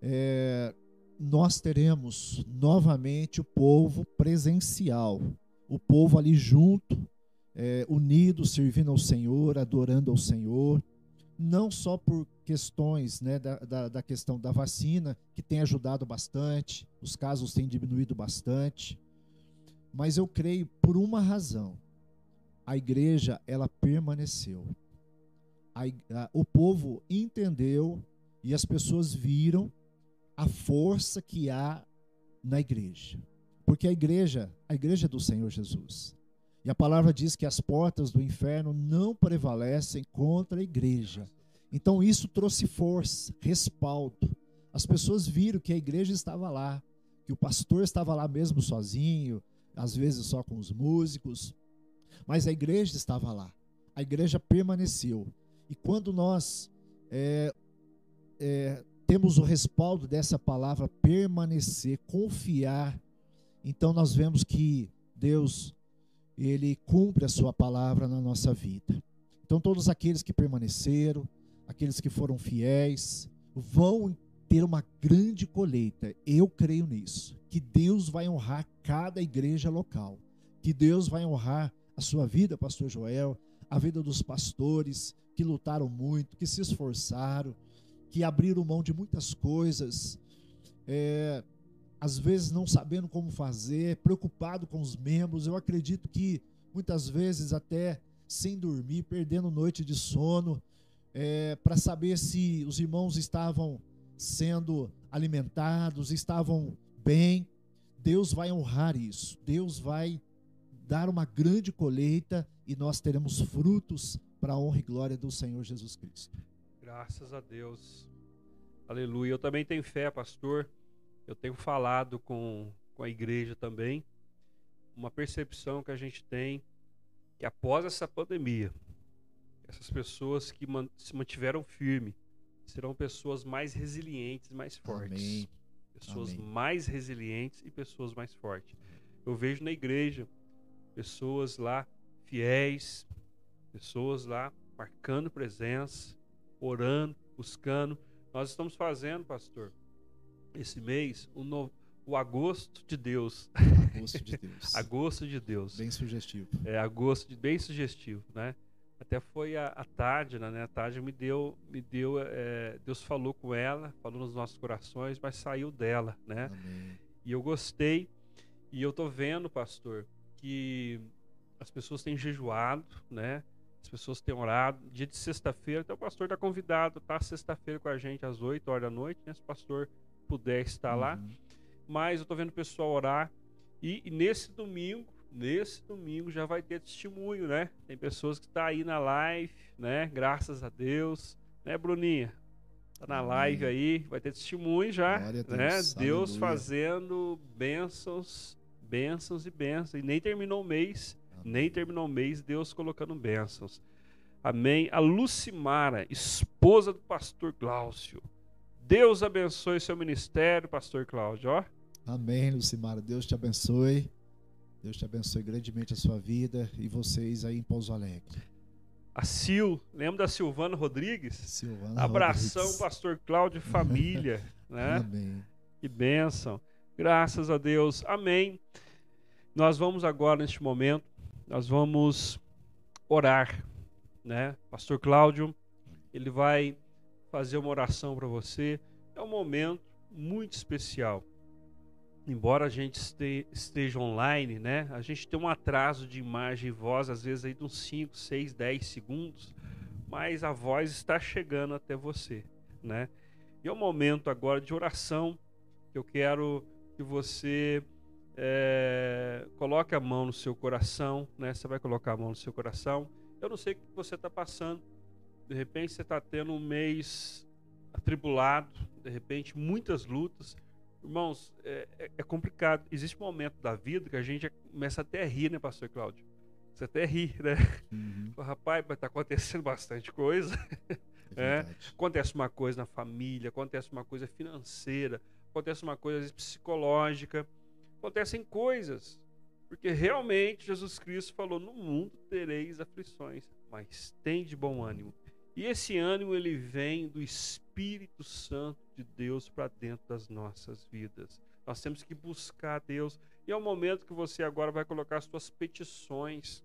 é, nós teremos novamente o povo presencial, o povo ali junto, é, unido, servindo ao Senhor, adorando ao Senhor, não só por questões né, da, da, da questão da vacina, que tem ajudado bastante, os casos têm diminuído bastante, mas eu creio por uma razão: a igreja ela permaneceu a, a, o povo entendeu e as pessoas viram a força que há na igreja. Porque a igreja, a igreja é do Senhor Jesus. E a palavra diz que as portas do inferno não prevalecem contra a igreja. Então isso trouxe força, respaldo. As pessoas viram que a igreja estava lá, que o pastor estava lá mesmo sozinho, às vezes só com os músicos, mas a igreja estava lá. A igreja permaneceu. E quando nós é, é, temos o respaldo dessa palavra permanecer, confiar, então nós vemos que Deus ele cumpre a sua palavra na nossa vida. Então, todos aqueles que permaneceram, aqueles que foram fiéis, vão ter uma grande colheita. Eu creio nisso. Que Deus vai honrar cada igreja local. Que Deus vai honrar a sua vida, Pastor Joel, a vida dos pastores que lutaram muito, que se esforçaram, que abriram mão de muitas coisas, é, às vezes não sabendo como fazer, preocupado com os membros. Eu acredito que muitas vezes até sem dormir, perdendo noite de sono, é, para saber se os irmãos estavam sendo alimentados, estavam bem. Deus vai honrar isso. Deus vai dar uma grande colheita e nós teremos frutos para a honra e glória do Senhor Jesus Cristo. Graças a Deus. Aleluia. Eu também tenho fé, pastor. Eu tenho falado com, com a igreja também. Uma percepção que a gente tem que após essa pandemia, essas pessoas que se mantiveram firmes serão pessoas mais resilientes, mais fortes. Amém. Pessoas Amém. mais resilientes e pessoas mais fortes. Eu vejo na igreja pessoas lá fiéis, pessoas lá marcando presença, orando, buscando. Nós estamos fazendo, pastor, esse mês o, no, o agosto de Deus. Agosto de Deus. agosto de Deus. Bem sugestivo. É, agosto de bem sugestivo, né? Até foi a, a né? A Tádina me deu, me deu, é, Deus falou com ela, falou nos nossos corações, mas saiu dela, né? Amém. E eu gostei. E eu tô vendo, pastor, que as pessoas têm jejuado, né? As pessoas têm orado. Dia de sexta-feira, então o pastor está convidado, tá sexta-feira com a gente às 8 horas da noite, né? Se o pastor puder estar uhum. lá. Mas eu tô vendo o pessoal orar. E, e, nesse domingo, nesse domingo já vai ter testemunho, né? Tem pessoas que estão tá aí na live, né? Graças a Deus. Né, Bruninha? Tá na live aí, vai ter testemunho já, né? Deus, Deus fazendo bênçãos, bênçãos e bênçãos. E nem terminou o mês, nem terminou o mês, Deus colocando bênçãos. Amém. A Lucimara, esposa do pastor Glaucio. Deus abençoe seu ministério, pastor Cláudio, ó. Amém, Lucimara. Deus te abençoe. Deus te abençoe grandemente a sua vida e vocês aí em Pouso Alegre. A Sil, lembra da Silvana Rodrigues? Silvana Abração, Rodrigues. pastor Cláudio e família, né? Amém. Que bênção. Graças a Deus. Amém. Nós vamos agora neste momento, nós vamos orar, né? Pastor Cláudio, ele vai fazer uma oração para você. É um momento muito especial embora a gente esteja online, né, a gente tem um atraso de imagem e voz, às vezes aí de uns 5, 6, 10 segundos, mas a voz está chegando até você, né? E é o momento agora de oração que eu quero que você é, coloque a mão no seu coração, né? Você vai colocar a mão no seu coração. Eu não sei o que você está passando. De repente você está tendo um mês atribulado, de repente muitas lutas. Irmãos, é, é, é, complicado. Existe um momento da vida que a gente começa até a rir, né, pastor Cláudio? Você até ri, né? Uhum. Rapaz, está acontecendo bastante coisa. É, é acontece uma coisa na família, acontece uma coisa financeira, acontece uma coisa psicológica, acontecem coisas. Porque realmente Jesus Cristo falou: no mundo tereis aflições, mas tem de bom ânimo. E esse ânimo ele vem do Espírito Santo de Deus para dentro das nossas vidas. Nós temos que buscar Deus. E é o momento que você agora vai colocar as suas petições.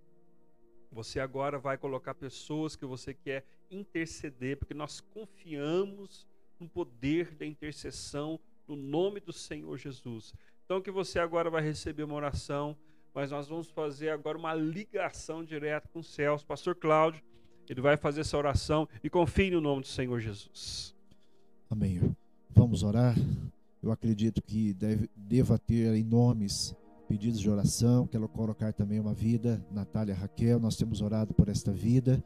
Você agora vai colocar pessoas que você quer interceder, porque nós confiamos no poder da intercessão no nome do Senhor Jesus. Então que você agora vai receber uma oração, mas nós vamos fazer agora uma ligação direta com os céus. Pastor Cláudio, ele vai fazer essa oração e confie no nome do Senhor Jesus. Amém. Vamos orar. Eu acredito que deve, deva ter em nomes pedidos de oração. Quero colocar também uma vida, Natália Raquel. Nós temos orado por esta vida.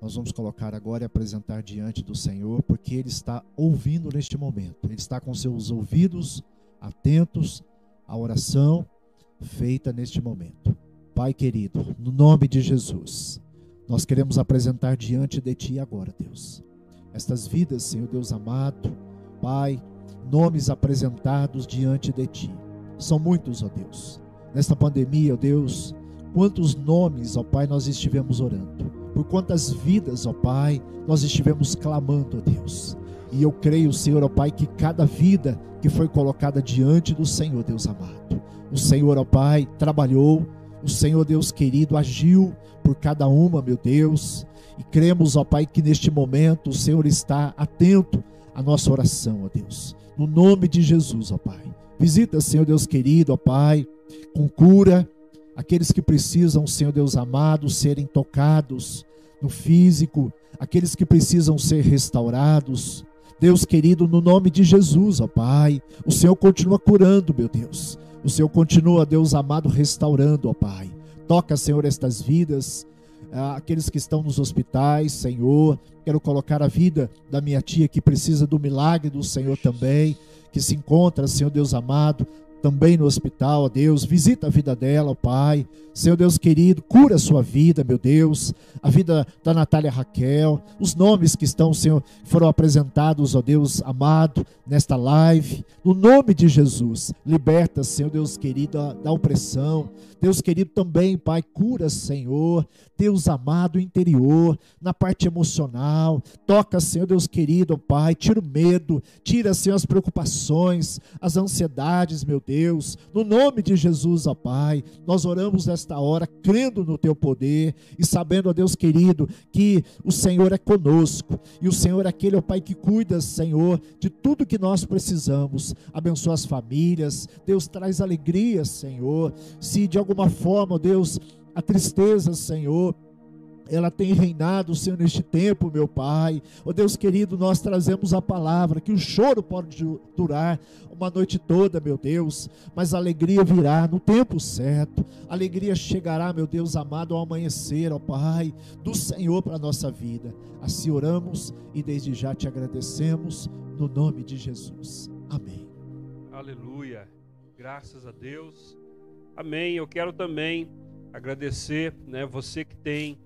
Nós vamos colocar agora e apresentar diante do Senhor, porque Ele está ouvindo neste momento. Ele está com seus ouvidos atentos à oração feita neste momento. Pai querido, no nome de Jesus. Nós queremos apresentar diante de Ti agora, Deus. Estas vidas, Senhor Deus amado, Pai, nomes apresentados diante de Ti. São muitos, ó Deus. Nesta pandemia, ó Deus, quantos nomes, ó Pai, nós estivemos orando. Por quantas vidas, ó Pai, nós estivemos clamando, ó Deus. E eu creio, Senhor, ó Pai, que cada vida que foi colocada diante do Senhor, Deus amado, o Senhor, ó Pai, trabalhou, o Senhor, Deus querido, agiu por cada uma, meu Deus. E cremos, ó Pai, que neste momento o Senhor está atento à nossa oração, ó Deus. No nome de Jesus, ó Pai. Visita, Senhor Deus querido, ó Pai, com cura, aqueles que precisam, Senhor Deus amado, serem tocados no físico, aqueles que precisam ser restaurados. Deus querido, no nome de Jesus, ó Pai, o Senhor continua curando, meu Deus. O Senhor continua, Deus amado, restaurando, ó Pai. Toca, Senhor, estas vidas, ah, aqueles que estão nos hospitais, Senhor. Quero colocar a vida da minha tia que precisa do milagre do Senhor também, que se encontra, Senhor Deus amado, também no hospital, ó Deus. Visita a vida dela, ó Pai. Senhor Deus querido, cura a sua vida, meu Deus. A vida da Natália Raquel. Os nomes que estão, Senhor, foram apresentados, ó Deus amado, nesta live. No nome de Jesus, liberta, Senhor Deus querido, da opressão. Deus querido também, Pai, cura, Senhor. Deus amado interior, na parte emocional. Toca, Senhor Deus querido, Pai. Tira o medo, tira, Senhor, as preocupações, as ansiedades, meu Deus. No nome de Jesus, ó Pai, nós oramos nesta hora, crendo no Teu poder e sabendo, ó Deus querido, que o Senhor é conosco e o Senhor é aquele, ó Pai, que cuida, Senhor, de tudo que nós precisamos. Abençoa as famílias, Deus traz alegria, Senhor. Se de alguma forma, ó Deus, a tristeza, Senhor, ela tem reinado, Senhor, neste tempo, meu Pai. Ó oh, Deus querido, nós trazemos a palavra que o choro pode durar uma noite toda, meu Deus, mas a alegria virá no tempo certo. A alegria chegará, meu Deus amado, ao amanhecer, ó Pai, do Senhor para a nossa vida. Assim oramos e desde já te agradecemos no nome de Jesus. Amém. Aleluia. Graças a Deus. Amém. Eu quero também agradecer, né, você que tem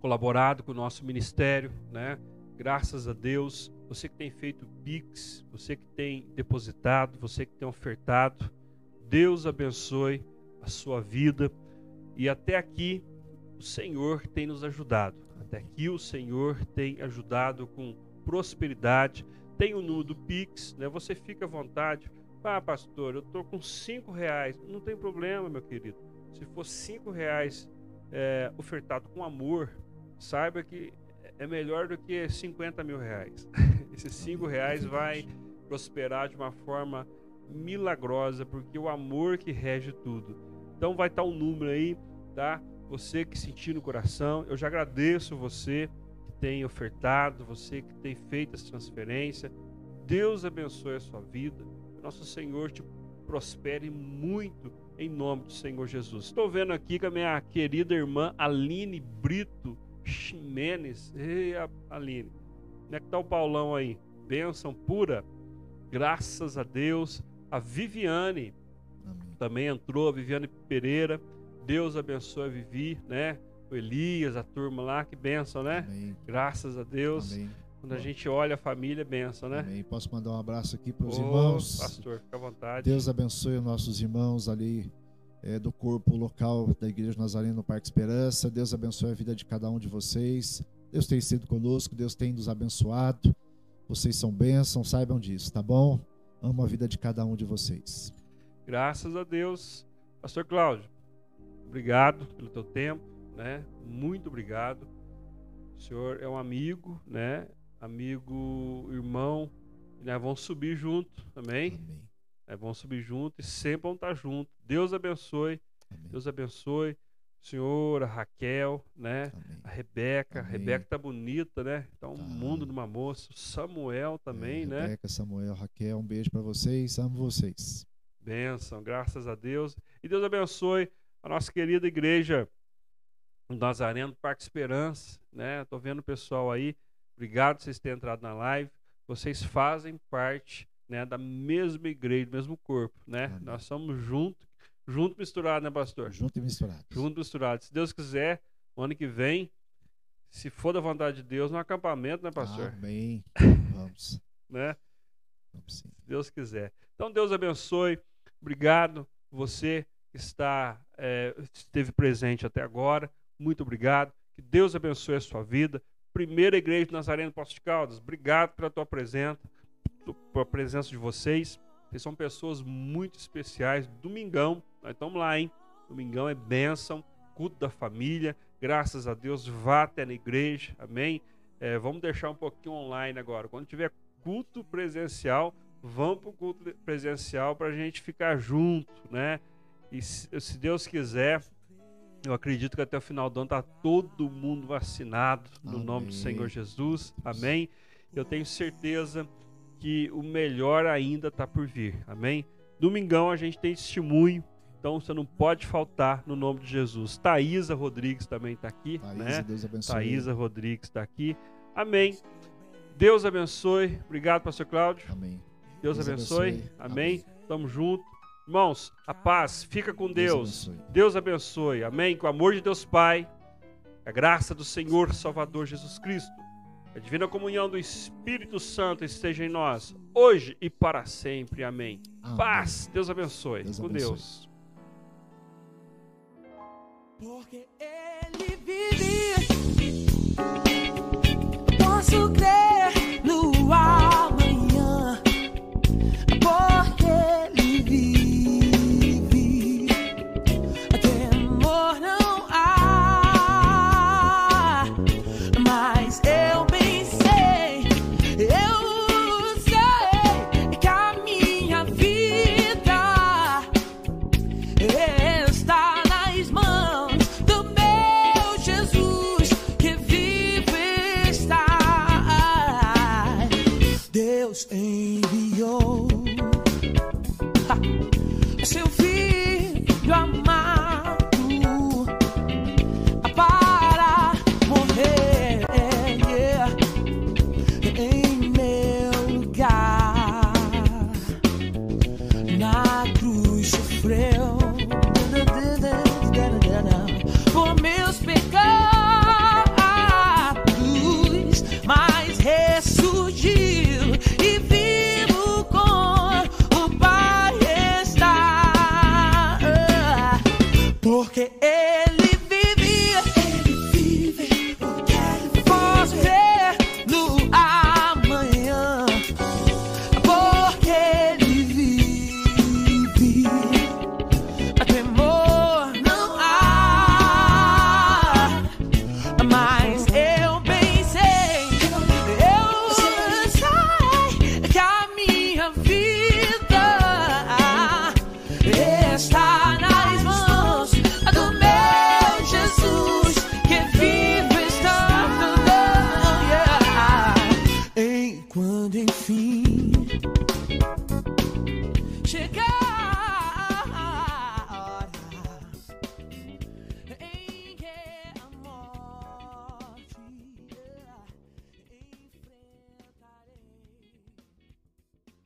colaborado com o nosso ministério, né? Graças a Deus, você que tem feito Pix, você que tem depositado, você que tem ofertado, Deus abençoe a sua vida. E até aqui o Senhor tem nos ajudado. Até aqui o Senhor tem ajudado com prosperidade. Tem o número do Pix, né? Você fica à vontade. Ah, pastor, eu estou com cinco reais. Não tem problema, meu querido. Se for cinco reais é, ofertado com amor, saiba que é melhor do que 50 mil reais. Esses 5 reais vai prosperar de uma forma milagrosa, porque o amor que rege tudo. Então vai estar um número aí, tá? Você que sentiu no coração, eu já agradeço você que tem ofertado, você que tem feito essa transferência. Deus abençoe a sua vida. Nosso Senhor te prospere muito em nome do Senhor Jesus. Estou vendo aqui com a minha querida irmã Aline Brito Ximenes. Ei, Aline. Como é que tá o Paulão aí? Bênção pura. Graças a Deus. A Viviane Amém. também entrou, a Viviane Pereira. Deus abençoe a Vivi, né? O Elias, a turma lá, que benção, né? Amém. Graças a Deus. Amém. Quando a gente olha a família, benção, né? Amém. Posso mandar um abraço aqui para os irmãos? Pastor, fica à vontade. Deus abençoe os nossos irmãos ali é, do corpo local da Igreja Nazarena no Parque Esperança. Deus abençoe a vida de cada um de vocês. Deus tem sido conosco, Deus tem nos abençoado. Vocês são bênçãos, saibam disso, tá bom? Amo a vida de cada um de vocês. Graças a Deus. Pastor Cláudio, obrigado pelo teu tempo, né? Muito obrigado. O senhor é um amigo, né? Amigo, irmão, né? Vamos subir junto, amém? amém. É, vão subir juntos e sempre vão estar juntos. Deus abençoe. Amém. Deus abençoe. Senhora, Raquel, né? Amém. A Rebeca. Amém. A Rebeca tá bonita, né? Tá um tá. mundo de uma moça. Samuel também, é, né? Rebeca, Samuel, Raquel, um beijo para vocês. Amo vocês. Benção, graças a Deus. E Deus abençoe a nossa querida igreja Nazareno Parque Esperança, né? Tô vendo o pessoal aí. Obrigado por vocês terem entrado na live. Vocês fazem parte né, da mesma igreja, do mesmo corpo, né? Amém. Nós somos juntos, junto misturado, né, pastor? Junto e misturado. Junto e misturado. Se Deus quiser, o ano que vem, se for da vontade de Deus, no acampamento, né, pastor? Amém. Vamos. né? Vamos sim. Se Deus quiser. Então, Deus abençoe. Obrigado você que está é, esteve presente até agora. Muito obrigado. Que Deus abençoe a sua vida. Primeira Igreja de Nazareno Posto de Caldas, obrigado pela tua presença, pela presença de vocês. Vocês são pessoas muito especiais. Domingão, nós estamos lá, hein? Domingão é bênção, culto da família. Graças a Deus, vá até na igreja, amém? É, vamos deixar um pouquinho online agora. Quando tiver culto presencial, vamos para o culto presencial para a gente ficar junto, né? E se, se, Deus quiser, eu acredito que até o final do ano está todo mundo vacinado no Amém. nome do Senhor Jesus. Amém. Eu tenho certeza que o melhor ainda está por vir. Amém. Domingão a gente tem testemunho. Então você não pode faltar no nome de Jesus. Thaisa Rodrigues também está aqui. Thaisa, né? Deus abençoe. Thaisa Rodrigues está aqui. Amém. Deus abençoe. Obrigado, pastor Cláudio. Amém. Deus, Deus abençoe. abençoe. Amém. Amém. Tamo junto. Irmãos, a paz, fica com Deus. Deus abençoe. Deus abençoe. Amém. Com o amor de Deus Pai, a graça do Senhor Salvador Jesus Cristo, a divina comunhão do Espírito Santo esteja em nós, hoje e para sempre. Amém. Amém. Paz, Deus abençoe. Deus com abençoe. Deus. Porque ele vive, posso crer